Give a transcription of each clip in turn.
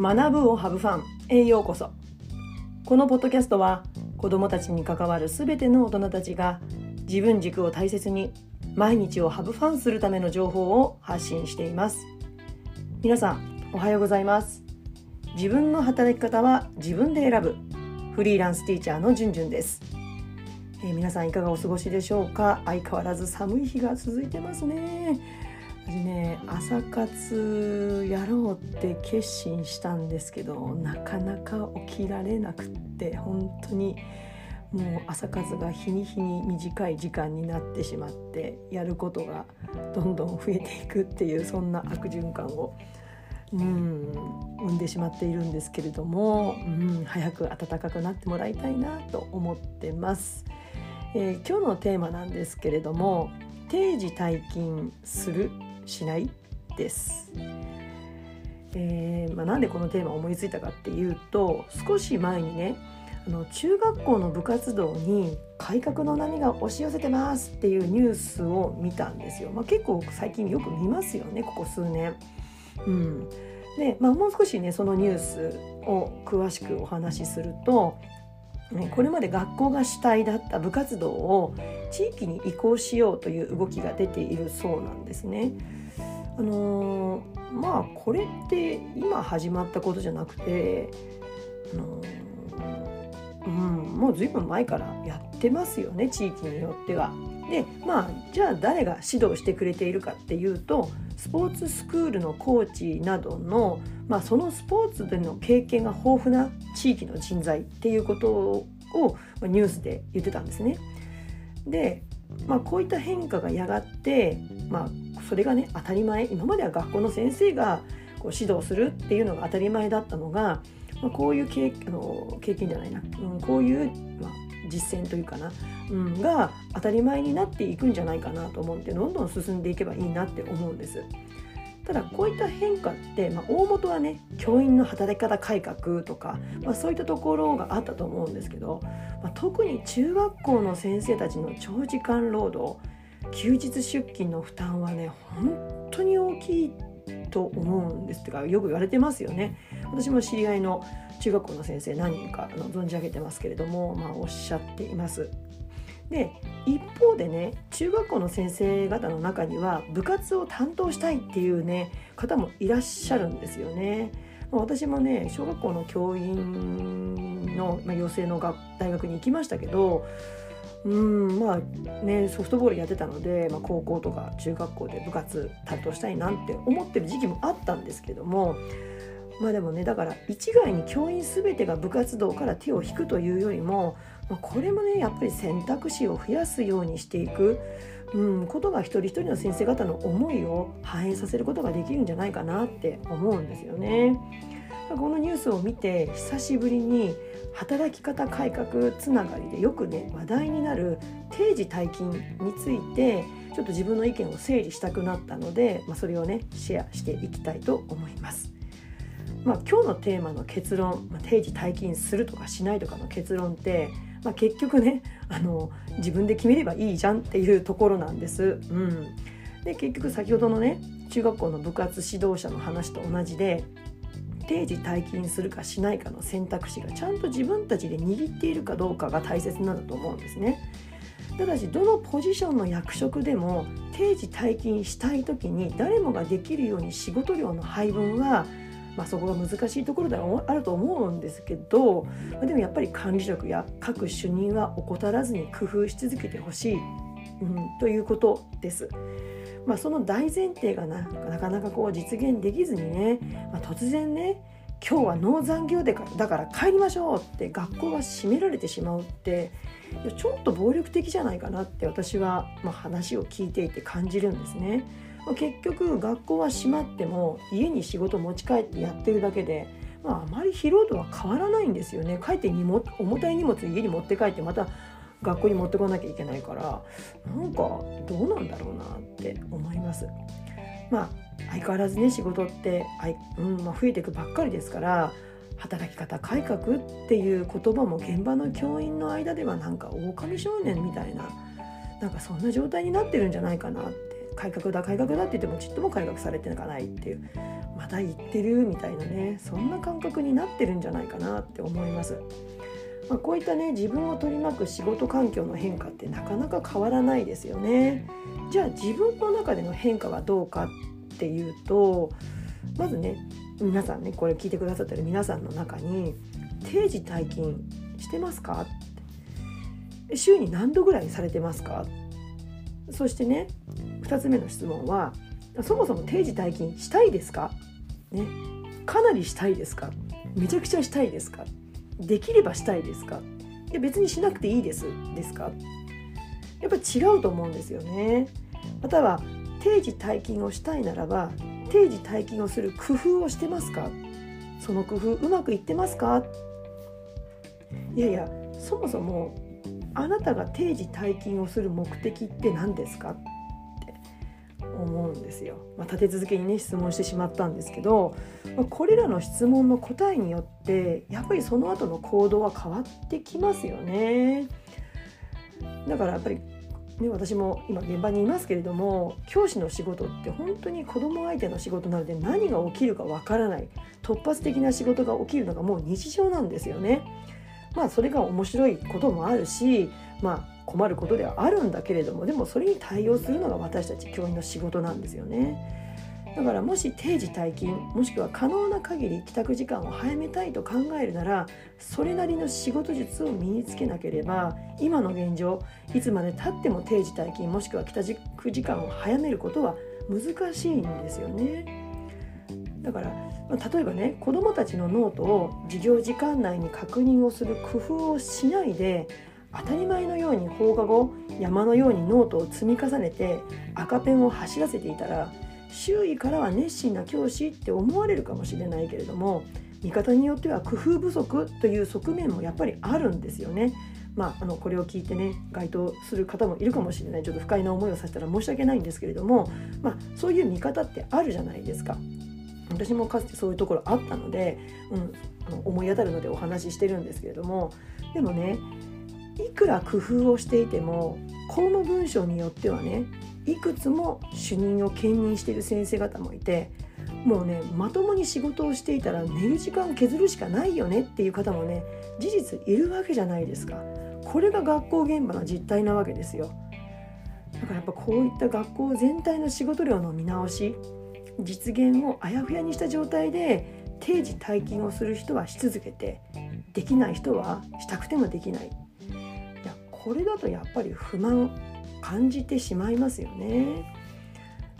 学ぶをハブファンへようこそ。このポッドキャストは子どもたちに関わるすべての大人たちが自分軸を大切に毎日をハブファンするための情報を発信しています。皆さんおはようございます。自分の働き方は自分で選ぶ。フリーランスティーチャーのじゅんじゅんです、えー、皆さんいかがお過ごしでしょうか？相変わらず寒い日が続いてますね。ね朝活やろうって決心したんですけどなかなか起きられなくって本当にもう朝活が日に日に短い時間になってしまってやることがどんどん増えていくっていうそんな悪循環をうん生んでしまっているんですけれども、うん、早く暖かくなってもらいたいなと思ってます。えー、今日のテーマなんですけれども定時退勤するしないです。えーまあ、なんでこのテーマを思いついたかっていうと少し前にねあの中学校の部活動に改革の波が押し寄せてますっていうニュースを見たんですよ。まあ、結構最近よく見ますよねここ数年。うん、で、まあ、もう少しねそのニュースを詳しくお話しすると、ね、これまで学校が主体だった部活動を地域に移行しようという動きが出ているそうなんですね。あのー、まあこれって今始まったことじゃなくて、あのー、うん、もう随分前からやってますよね地域によっては。でまあじゃあ誰が指導してくれているかっていうとスポーツスクールのコーチなどの、まあ、そのスポーツでの経験が豊富な地域の人材っていうことをニュースで言ってたんですね。で、まあ、こういった変化がやがて、まあ、それがね当たり前。今までは学校の先生がこう指導するっていうのが当たり前だったのが、まあ、こういう経あの経験じゃないな、うん、こういう、まあ、実践というかな、うん、が当たり前になっていくんじゃないかなと思ってどんどん進んでいけばいいなって思うんです。ただこういった変化って、まあ、大元はね教員の働き方改革とか、まあ、そういったところがあったと思うんですけど、まあ、特に中学校の先生たちの長時間労働休日出勤の負担はね本当に大きいと思うんですってかよく言われてますよね。私も知り合いの中学校の先生何人かあの存じ上げてますけれども、まあ、おっしゃっています。で一方でね中学校の先生方の中には部活を担当したいっていうね方もいらっしゃるんですよね。私もね小学校の教員の、まあ、養成の大学に行きましたけどうんまあねソフトボールやってたので、まあ、高校とか中学校で部活担当したいなんて思ってる時期もあったんですけどもまあでもねだから一概に教員全てが部活動から手を引くというよりも、まあ、これもねやっぱり選択肢を増やすようにしていく、うん、ことが一人一人の先生方の思いを反映させることができるんじゃないかなって思うんですよね。このニュースを見て久しぶりに働き方改革つながりでよくね話題になる定時退勤についてちょっと自分の意見を整理したくなったので、まあ、それをねシェアしていきたいと思います。まあ、今日のテーマの結論、まあ、定時退勤するとかしないとかの結論って、まあ、結局ねあの自分で決めればいいじゃんっていうところなんです。うん、で結局先ほどのね中学校の部活指導者の話と同じで定時退勤するかしないかの選択肢がちゃんと自分たちで握っているかどうかが大切なんだと思うんですね。ただしどのポジションの役職でも定時退勤したい時に誰もができるように仕事量の配分はまあ、そこが難しいところではあると思うんですけど、まあ、でもやっぱり管理職や各主任は怠らずに工夫し続けてほしい、うん、ということです。まあ、その大前提がななかなかこう実現できずにね、まあ、突然ね今日は農残業でだから帰りましょうって学校が閉められてしまうってちょっと暴力的じゃないかなって私は、まあ、話を聞いていて感じるんですね。結局学校は閉まっても家に仕事持ち帰ってやってるだけで、まあ、あまり疲労度は変わらないんですよね帰ってにも重たい荷物家に持って帰ってまた学校に持ってこなきゃいけないからなんかどうなんだろうなって思います。まあ相変わらずね仕事ってあい、うんまあ、増えていくばっかりですから働き方改革っていう言葉も現場の教員の間ではなんか狼少年みたいななんかそんな状態になってるんじゃないかなって改革だ改革だって言ってもちっとも改革されていかないっていうまだ言ってるみたいなねそんな感覚になってるんじゃないかなって思います。まあ、こういったね自分を取り巻く仕事環境の変化ってなかなか変わらないですよね。じゃあ自分の中での変化はどうかっていうとまずね皆さんねこれ聞いてくださってる皆さんの中に定時退勤してますか？週に何度ぐらいされてますか？そしてね2つ目の質問はそもそも定時退勤したいですか、ね、かなりしたいですか？めちゃくちゃしたいですか？できればしたいですか？いや別にしなくていいですですか？やっぱ違うと思うんですよね。または定時退勤をしたいならば定時退勤をする工夫をしてますか？その工夫うまくいってますか？いやいやそもそもあなたが定時退勤をする目的って何ですか？思うんですよ。まあ、立て続けにね質問してしまったんですけど、まあ、これらの質問の答えによってやっぱりその後の行動は変わってきますよね。だからやっぱりね、私も今現場にいますけれども教師の仕事って本当に子ども相手の仕事なので何が起きるかわからない突発的な仕事が起きるのがもう日常なんですよね。まあそれが面白いこともあるしまあ困ることではあるんだけれどもでもそれに対応するのが私たち教員の仕事なんですよね。だからもし定時退勤もしくは可能な限り帰宅時間を早めたいと考えるならそれなりの仕事術を身につけなければ今の現状いつまでたっても定時退勤もしくは帰宅時間を早めることは難しいんですよね。だから例えばね子どもたちのノートを授業時間内に確認をする工夫をしないで当たり前のように放課後山のようにノートを積み重ねて赤ペンを走らせていたら周囲からは熱心な教師って思われるかもしれないけれども見方によっては工夫不足という側面もやっぱりあるんですよね。まあ、あのこれを聞いてね該当する方もいるかもしれないちょっと不快な思いをさせたら申し訳ないんですけれども、まあ、そういう見方ってあるじゃないですか。私もかつてそういうところあったので、うん、あの思い当たるのでお話ししてるんですけれどもでもねいくら工夫をしていても公務文書によってはねいくつも主任を兼任している先生方もいてもうねまともに仕事をしていたら寝る時間を削るしかないよねっていう方もね事実いるわけじゃないですか。これが学校現場の実態なわけですよ。だからやっぱこういった学校全体の仕事量の見直し実現をあやふやにした状態で定時退勤をする人はし続けてできない人はしたくてもできない。これだとやっぱり不満感じてしまいますよね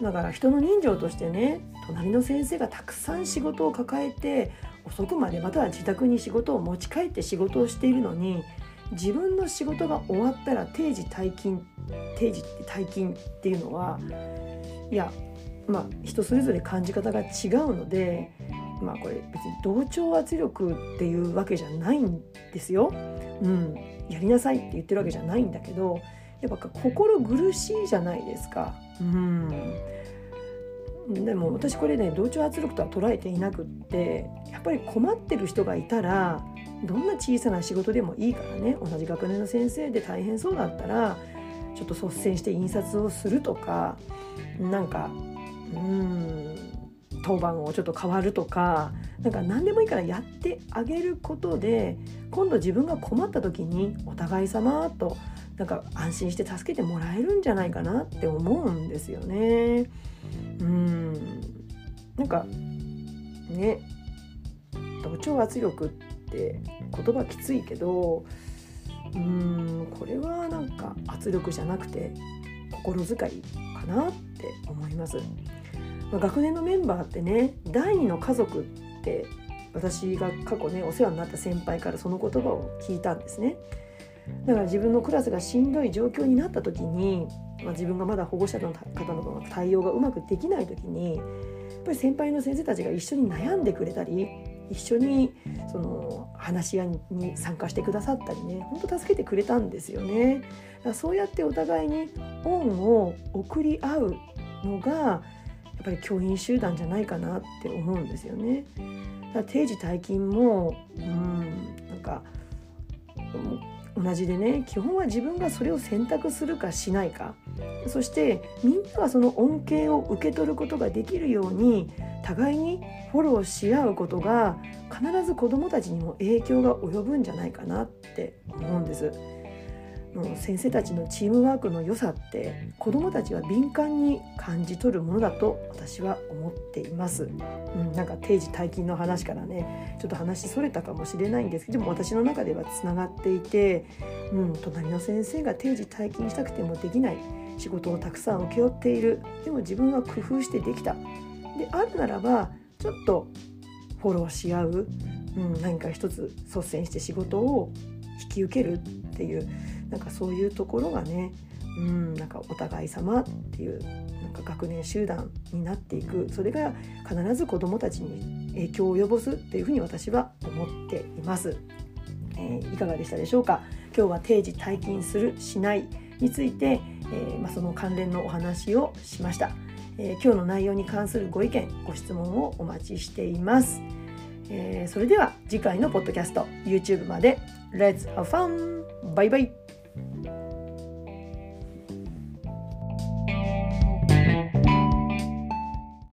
だから人の人情としてね隣の先生がたくさん仕事を抱えて遅くまでまたは自宅に仕事を持ち帰って仕事をしているのに自分の仕事が終わったら定時退勤定時退勤っていうのはいやまあ人それぞれ感じ方が違うのでまあこれ別に同調圧力っていうわけじゃないんですよ。うん、やりなさいって言ってるわけじゃないんだけどやっぱ心苦しいじゃないですか。うん。でも私これね同調圧力とは捉えていなくってやっぱり困ってる人がいたらどんな小さな仕事でもいいからね。同じ学年の先生で大変そうだったらちょっと率先して印刷をするとかなんかうん。当番をちょっと変わるとかなんか何でもいいからやってあげることで今度自分が困った時にお互い様となんか安心して助けてもらえるんじゃないかなって思うんですよね。うんなんかね同調圧力って言葉きついけどうんこれはなんか圧力じゃなくて心遣いかなって思います。まあ、学年のメンバーってね第二の家族って私が過去ねお世話になった先輩からその言葉を聞いたんですね。だから自分のクラスがしんどい状況になった時に、まあ、自分がまだ保護者の方の対応がうまくできない時にやっぱり先輩の先生たちが一緒に悩んでくれたり一緒にその話し合いに参加してくださったりね本当助けてくれたんですよね。だからそうやってお互いに恩を送り合うのがっぱり教員集団じゃないかなって思うんですよね。だから定時退勤もうんなんか同じでね基本は自分がそれを選択するかしないかそしてみんながその恩恵を受け取ることができるように互いにフォローし合うことが必ず子どもたちにも影響が及ぶんじゃないかなって思うんです。先生たちのチームワークの良さって子どもたちは敏感に感じ取るものだと私は思っています、うん、なんか定時退勤の話からねちょっと話それたかもしれないんですけどでも私の中ではつながっていて、うん、隣の先生が定時退勤したくてもできない仕事をたくさん請け負っている。でも自分は工夫してできた。であるならばちょっとフォローし合う、うん、何か一つ率先して仕事を引き受けるっていうなんかそういうところがねうんなんかお互い様っていうなんか学年集団になっていく。それが必ず子どもたちに影響を及ぼすっていうふうに私は思っています。えー、いかがでしたでしょうか？今日は定時退勤するしないについて、えー、まあ、その関連のお話をしました、えー、今日の内容に関するご意見ご質問をお待ちしています、えそれでは次回のポッドキャスト YouTube まで。Let's have fun! バイバイ。